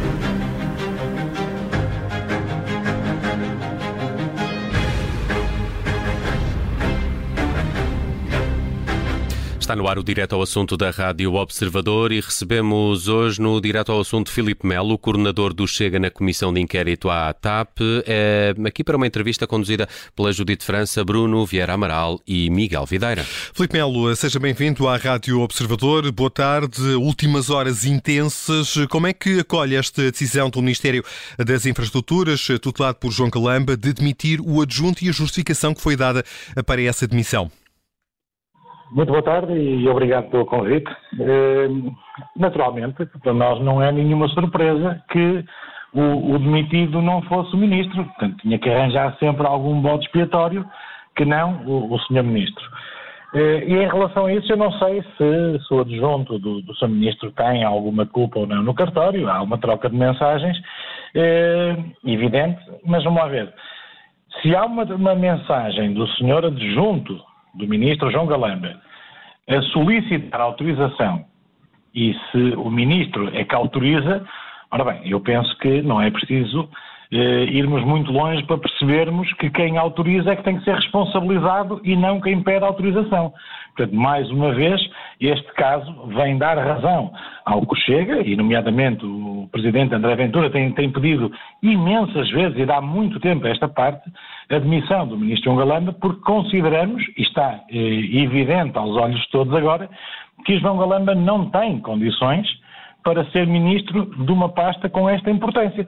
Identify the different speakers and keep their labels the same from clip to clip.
Speaker 1: Thank you. Está no ar o Direto ao Assunto da Rádio Observador e recebemos hoje no Direto ao Assunto Filipe Melo, coordenador do Chega na Comissão de Inquérito à TAP, é, aqui para uma entrevista conduzida pela Judite França, Bruno Vieira Amaral e Miguel Videira.
Speaker 2: Filipe Melo, seja bem-vindo à Rádio Observador. Boa tarde. Últimas horas intensas. Como é que acolhe esta decisão do Ministério das Infraestruturas, tutelado por João Calamba, de demitir o adjunto e a justificação que foi dada para essa demissão?
Speaker 3: Muito boa tarde e obrigado pelo convite. Eh, naturalmente, para nós não é nenhuma surpresa que o, o, demitido não fosse o ministro. Portanto, tinha que arranjar sempre algum bode expiatório que não o, o senhor ministro. Eh, e em relação a isso, eu não sei se, se o adjunto do, do ministro tem alguma culpa ou não no cartório. Há uma troca de mensagens, eh, evidente, mas vamos lá ver. Se há uma, uma mensagem do senhor adjunto do ministro João Galamba a solicitar autorização e se o ministro é que autoriza, ora bem, eu penso que não é preciso eh, irmos muito longe para percebermos que quem autoriza é que tem que ser responsabilizado e não quem pede autorização. Portanto, mais uma vez, este caso vem dar razão ao que chega, e nomeadamente o Presidente André Ventura tem, tem pedido imensas vezes, e dá muito tempo a esta parte, a demissão do Ministro Galamba, porque consideramos, e está eh, evidente aos olhos de todos agora, que João Galamba não tem condições para ser ministro de uma pasta com esta importância.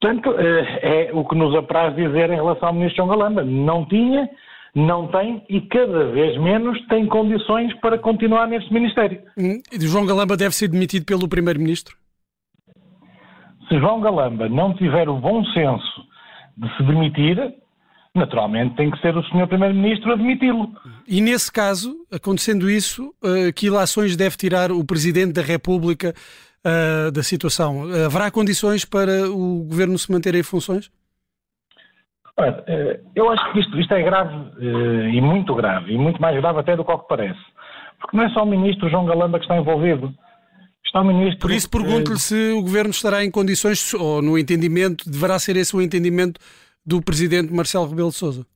Speaker 3: Portanto, eh, é o que nos apraz dizer em relação ao ministro João Galamba. Não tinha, não tem e cada vez menos tem condições para continuar neste ministério.
Speaker 4: Hum, João Galamba deve ser demitido pelo primeiro-ministro?
Speaker 3: Se João Galamba não tiver o bom senso de se demitir, naturalmente tem que ser o senhor primeiro-ministro a demiti-lo.
Speaker 4: E nesse caso, acontecendo isso, eh, que ilações deve tirar o presidente da República uh, da situação. Haverá condições para o governo se manter em funções?
Speaker 3: Olha, eh, eu acho que isto, isto é grave eh, e muito grave, e muito mais grave até do que, que parece. Porque não é só o ministro João Galamba que está envolvido. Está o ministro.
Speaker 4: Por isso pergunto-lhe se o governo estará em condições, ou no entendimento, deverá ser esse o entendimento do presidente Marcelo Rebelo de Souza.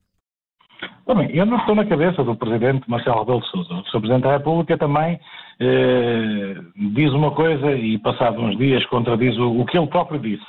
Speaker 3: Eu não estou na cabeça do presidente Marcelo Rebelo de Sousa. O Sr. Presidente da República também eh, diz uma coisa e, passado uns dias, contradiz o, o, que ele próprio disse.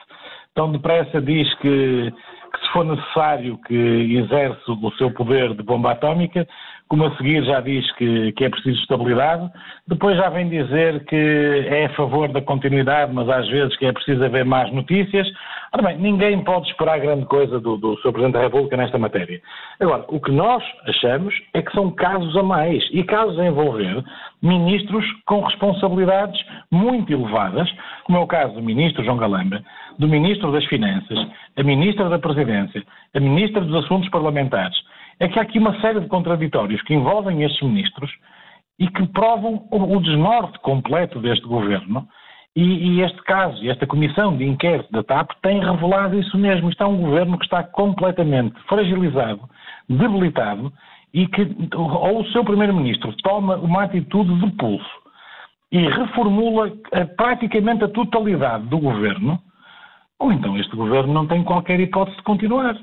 Speaker 3: Tão depressa diz que, que, se for necessário, que exerce o seu poder de bomba atómica, como a seguir já diz que, que, é preciso estabilidade, depois já vem dizer que é a favor da continuidade, mas às vezes que é preciso haver mais notícias. Ora bem, ninguém pode esperar grande coisa do, do Sr. Presidente da República nesta matéria. Agora, o que nós achamos é que são casos a mais, e casos a envolver ministros com responsabilidades muito elevadas, como é o caso do ministro João Galamba, do ministro das Finanças, a ministra da Presidência, a ministra dos Assuntos Parlamentares, é que há aqui uma série de contraditórios que envolvem estes ministros e que provam o desnorte completo deste governo. E, e, este caso, esta comissão de inquérito da TAP tem revelado isso mesmo. Isto é um governo que está completamente fragilizado, debilitado e que ou o seu primeiro-ministro toma uma atitude de pulso e reformula praticamente a totalidade do governo, ou então este governo não tem qualquer hipótese de continuar.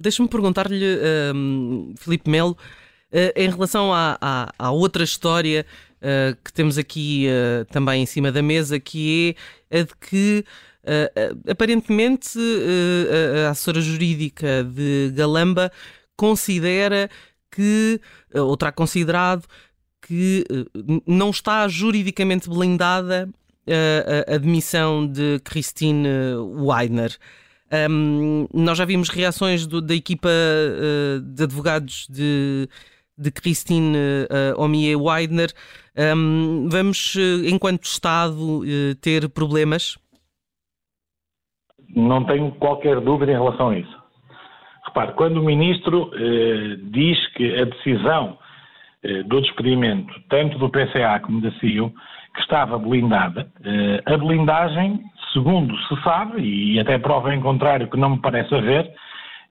Speaker 5: Deixa-me perguntar-lhe, um, Filipe Melo, uh, em relação à, à, à outra história uh, que temos aqui uh, também em cima da mesa, que é a de que aparentemente a assessora jurídica de Galamba considera que, ou terá considerado que não está juridicamente blindada a, a admissão de Christine Weidner. Um, nós já vimos reações do, da equipa uh, de advogados de, de Christine uh, Omie Weidner. Um, vamos, uh, enquanto Estado, ter problemas?
Speaker 3: Não tenho qualquer dúvida em relação a isso. Repare, quando o Ministro diz que a decisão do despedimento, tanto do PCA como da CIO, que estava blindada, a blindagem segundo se sabe, e até prova em contrário que não me parece haver,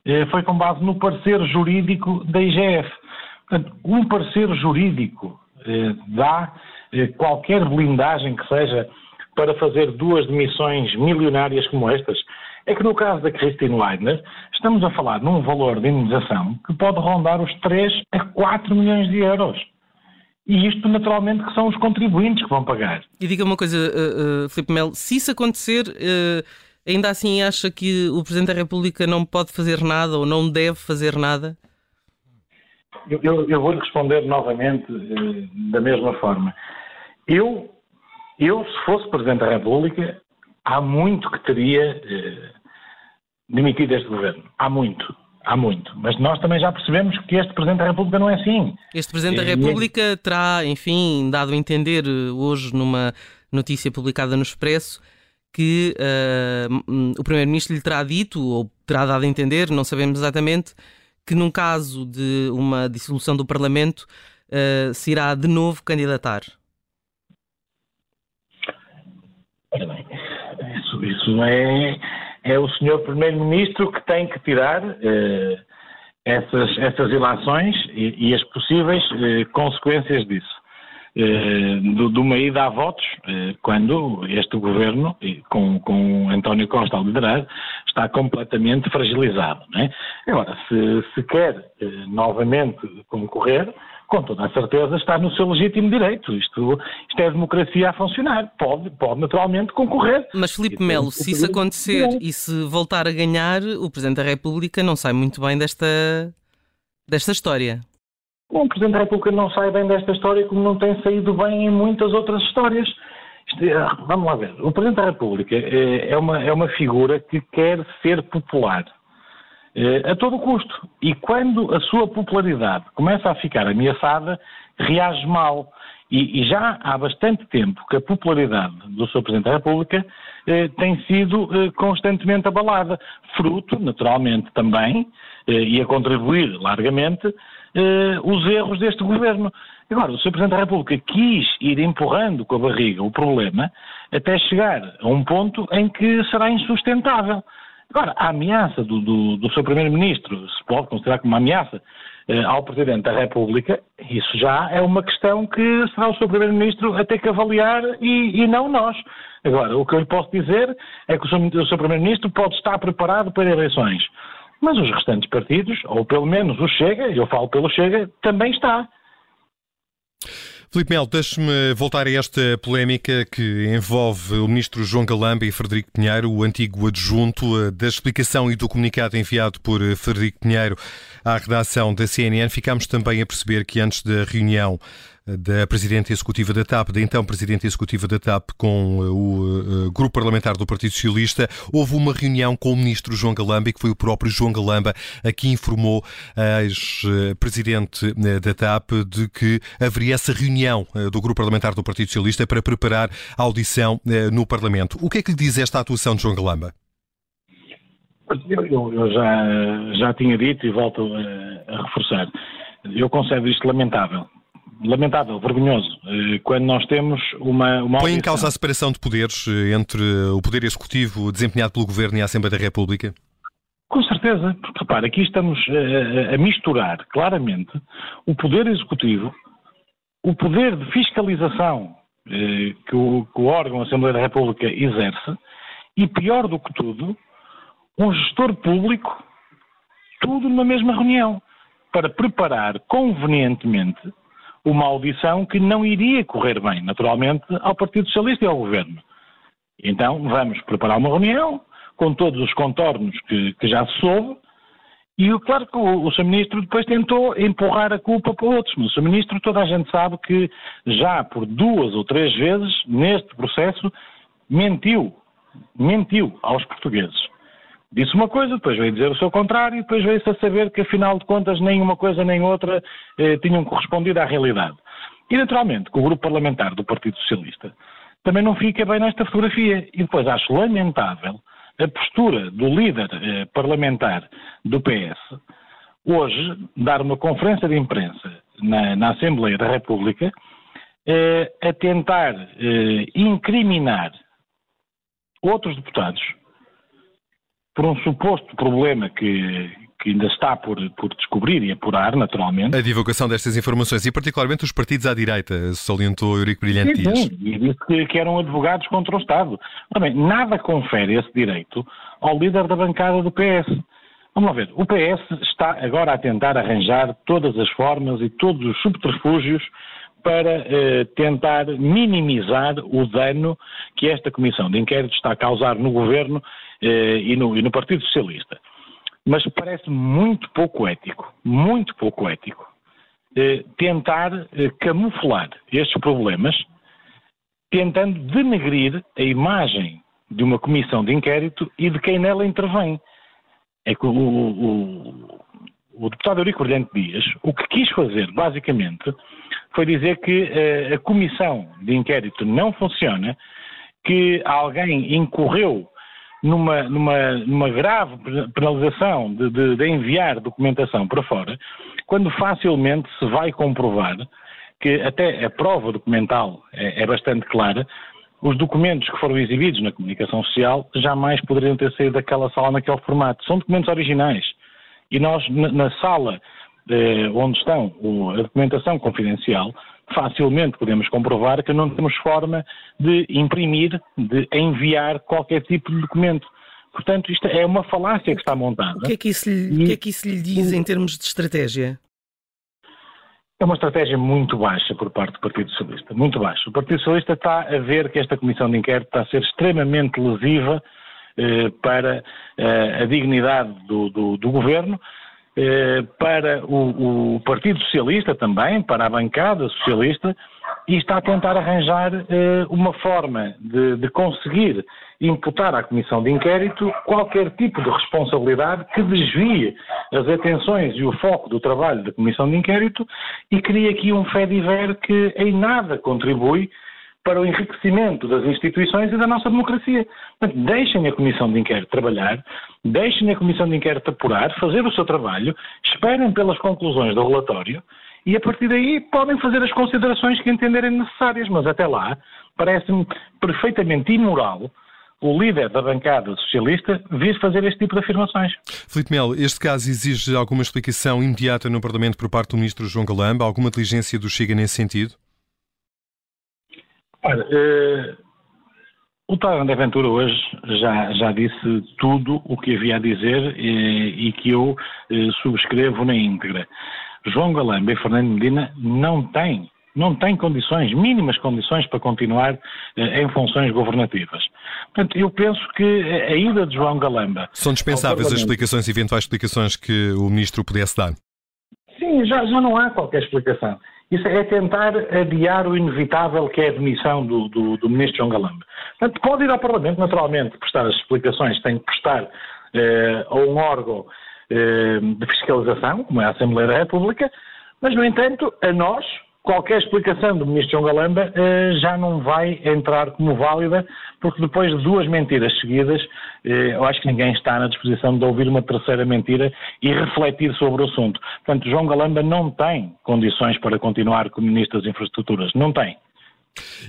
Speaker 3: eh, foi com base no parecer jurídico da IGF. Portanto, um parecer jurídico eh, dá eh, qualquer blindagem que seja para fazer duas demissões milionárias como estas? É que no caso da Christine Weidner, estamos a falar num valor de indenização que pode rondar os 3 a 4 milhões de euros. E isto, naturalmente, que são os contribuintes que vão pagar.
Speaker 5: E diga uma coisa, uh, uh, Filipe Melo, se isso acontecer, uh, ainda assim acha que o Presidente da República não pode fazer nada ou não deve fazer nada?
Speaker 3: Eu, eu, eu vou-lhe responder novamente da mesma forma. Eu, eu, se fosse Presidente da República, há muito que teria demitido este governo. Há muito. Há muito. Mas nós também já percebemos que este Presidente da República não é assim.
Speaker 5: Este Presidente da República terá, enfim, dado a entender hoje numa notícia publicada no Expresso que uh, o Primeiro-Ministro lhe terá dito, ou terá dado a entender, não sabemos exatamente, que num caso de uma dissolução do Parlamento uh, se irá de novo candidatar.
Speaker 3: Ora bem, isso, isso é, é o senhor Primeiro-Ministro que tem que tirar uh, essas, essas ilações e, e as possíveis uh, consequências disso. Eh, de uma ida a votos, eh, quando este governo, com, com António Costa a liderar, está completamente fragilizado. É? Agora, se, se quer eh, novamente concorrer, com toda a certeza está no seu legítimo direito. Isto, isto é democracia a funcionar. Pode, pode naturalmente concorrer.
Speaker 5: Mas, Filipe Melo, se isso acontecer e se voltar a ganhar, o Presidente da República não sai muito bem desta, desta história.
Speaker 3: O Presidente da República não sai bem desta história como não tem saído bem em muitas outras histórias. É, vamos lá ver. O Presidente da República é, é uma, é uma figura que quer ser popular a todo custo. E quando a sua popularidade começa a ficar ameaçada, reage mal. E, e já há bastante tempo que a popularidade do Sr. Presidente da República eh, tem sido eh, constantemente abalada, fruto, naturalmente, também, eh, e a contribuir largamente, eh, os erros deste governo. Agora, o Sr. Presidente da República quis ir empurrando com a barriga o problema até chegar a um ponto em que será insustentável. Agora, a ameaça do, do, do Sr. Primeiro-Ministro, se pode considerar como uma ameaça eh, ao Presidente da República, isso já é uma questão que será o Sr. Primeiro-Ministro a ter que avaliar e, e, não nós. Agora, o que eu lhe posso dizer é que o Sr. Sr. Primeiro-Ministro pode estar preparado para eleições. Mas os restantes partidos, ou pelo menos o Chega, eu falo pelo Chega, também está.
Speaker 2: Filipe Melo, deixe-me voltar a esta polémica que envolve o ministro João Galamba e Frederico Pinheiro, o antigo adjunto eh, da explicação e do comunicado enviado por eh, Frederico Pinheiro à redação da CNN. Ficámos também a perceber que antes da reunião da Presidente Executiva da TAP, da então Presidente Executiva da TAP, com uh, o uh, Grupo Parlamentar do Partido Socialista, houve uma reunião com o Ministro João Galamba e que foi o próprio João Galamba a que informou a ex-Presidente uh, da TAP de que haveria essa reunião do Grupo Parlamentar do Partido Socialista para preparar a audição no Parlamento. O que é que lhe diz esta atuação de João Galamba?
Speaker 3: Eu, eu, eu já, já tinha dito e volto a, a reforçar. Eu considero isto lamentável lamentável, vergonhoso, eh, quando nós temos uma. uma
Speaker 2: Põe em causa a separação de poderes eh, entre o poder executivo desempenhado pelo Governo e a Assembleia da República?
Speaker 3: Com certeza, porque repara, aqui estamos a, a misturar claramente o poder executivo, o poder de fiscalização eh, que, o, que o órgão, a Assembleia da República, exerce, e pior do que tudo, um gestor público, tudo numa mesma reunião, para preparar convenientemente uma audição que não iria correr bem, naturalmente, ao Partido Socialista e ao Governo. Então, vamos preparar uma reunião com todos os contornos que, que já se soube, e claro que o, o Sr. Ministro depois tentou empurrar a culpa para outros, mas o Sr. Ministro, toda a gente sabe que já por duas ou três vezes, neste processo, mentiu, mentiu aos portugueses disse uma coisa, depois veio dizer o seu contrário, e depois veio-se a saber que, afinal de contas, nem uma coisa nem outra eh, tinham correspondido à realidade. E, naturalmente, que o grupo parlamentar do Partido Socialista também não fica bem nesta fotografia. E depois acho lamentável a postura do líder eh, parlamentar do PS hoje dar uma conferência de imprensa na, na Assembleia da República eh, a tentar eh, incriminar outros deputados por um suposto problema que, que ainda está por, por descobrir e apurar, naturalmente.
Speaker 2: A divulgação destas informações e, particularmente, os partidos à direita, salientou Eurico Brilhante
Speaker 3: sim,
Speaker 2: Dias.
Speaker 3: Sim, e disse que, que, eram advogados contra o Estado. Bem, nada confere esse direito ao líder da bancada do PS. Vamos lá ver, o PS está agora a tentar arranjar todas as formas e todos os subterfúgios para eh, tentar minimizar o dano que esta comissão de inquérito está a causar no governo e, no, e no Partido Socialista mas parece muito pouco ético, muito pouco ético, eh, tentar eh, camuflar estes problemas, tentando denegrir a imagem de uma comissão de inquérito e de quem nela intervém. É que o, o, o deputado Eurico Dias, o que quis fazer, basicamente, foi dizer que eh, a comissão de inquérito não funciona, que alguém incorreu numa, numa, numa grave penalização de, de, de enviar documentação para fora, quando facilmente se vai comprovar que até a prova documental é, é, bastante clara, os documentos que foram exibidos na comunicação social jamais poderiam ter saído daquela sala naquele formato. São documentos originais. E nós, na, na sala eh, onde estão o, a documentação confidencial, facilmente podemos comprovar que não temos forma de imprimir, de enviar qualquer tipo de documento. Portanto, isto é uma falácia que está montada.
Speaker 5: O que é que isso lhe, e... que é que isso lhe diz em termos de estratégia?
Speaker 3: É uma estratégia muito baixa por parte do Partido Socialista, muito baixa. O Partido Socialista está a ver que esta comissão de inquérito está a ser extremamente lesiva eh, para eh, a dignidade do, do, do governo, eh, para o, o, Partido Socialista também, para a bancada socialista, e está a tentar arranjar eh, uma forma de, de, conseguir imputar à Comissão de Inquérito qualquer tipo de responsabilidade que desvie as atenções e o foco do trabalho da Comissão de Inquérito e cria aqui um fediver que em nada contribui para o enriquecimento das instituições e da nossa democracia. Portanto, deixem a Comissão de Inquérito trabalhar, deixem a Comissão de Inquérito apurar, fazer o seu trabalho, esperem pelas conclusões do relatório e a partir daí podem fazer as considerações que entenderem necessárias, mas até lá parece-me perfeitamente imoral o líder da bancada socialista vir fazer este tipo de afirmações.
Speaker 2: Filipe Melo, este caso exige alguma explicação imediata no Parlamento por parte do Ministro João Galamba? Alguma diligência do Chega nesse sentido?
Speaker 3: Olha, uh, o Paulo André Ventura hoje já, já disse tudo o que havia a dizer e, e que eu uh, subscrevo na íntegra. João Galamba e Fernando Medina não têm, não têm condições, mínimas condições para continuar em funções governativas. Portanto, eu penso que a ida de João Galamba...
Speaker 2: São dispensáveis as explicações, eventuais explicações que o Ministro pudesse dar?
Speaker 3: Sim, já, já não há qualquer explicação. Isso é tentar adiar o inevitável que é a demissão do, do, do Ministro João Galamba. Portanto, pode ir ao Parlamento, naturalmente, prestar as explicações, tem que prestar eh, a um órgão eh, de fiscalização, como é a Assembleia da República, mas, no entanto, a nós, qualquer explicação do Ministro João Galamba eh, já não vai entrar como válida, porque depois de duas mentiras seguidas, eh, eu acho que ninguém está na disposição de ouvir uma terceira mentira e refletir sobre o assunto. Portanto, João Galamba não tem condições para continuar como Ministro das Infraestruturas. Não tem.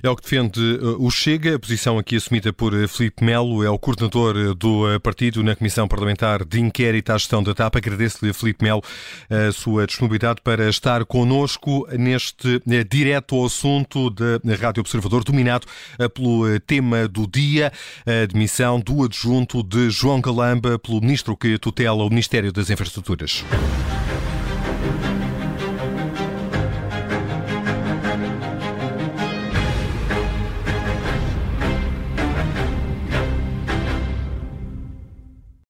Speaker 2: É o que defende uh, o Chega, a posição aqui assumida por uh, Filipe Melo, é o coordenador uh, do partido na Comissão Parlamentar de Inquérito à Gestão da TAP. Agradeço-lhe, Filipe Melo, a sua disponibilidade para estar connosco neste direto ao assunto da Rádio Observador, dominado pelo tema do dia, a demissão do adjunto de João Galamba pelo ministro que tutela o Ministério das Infraestruturas.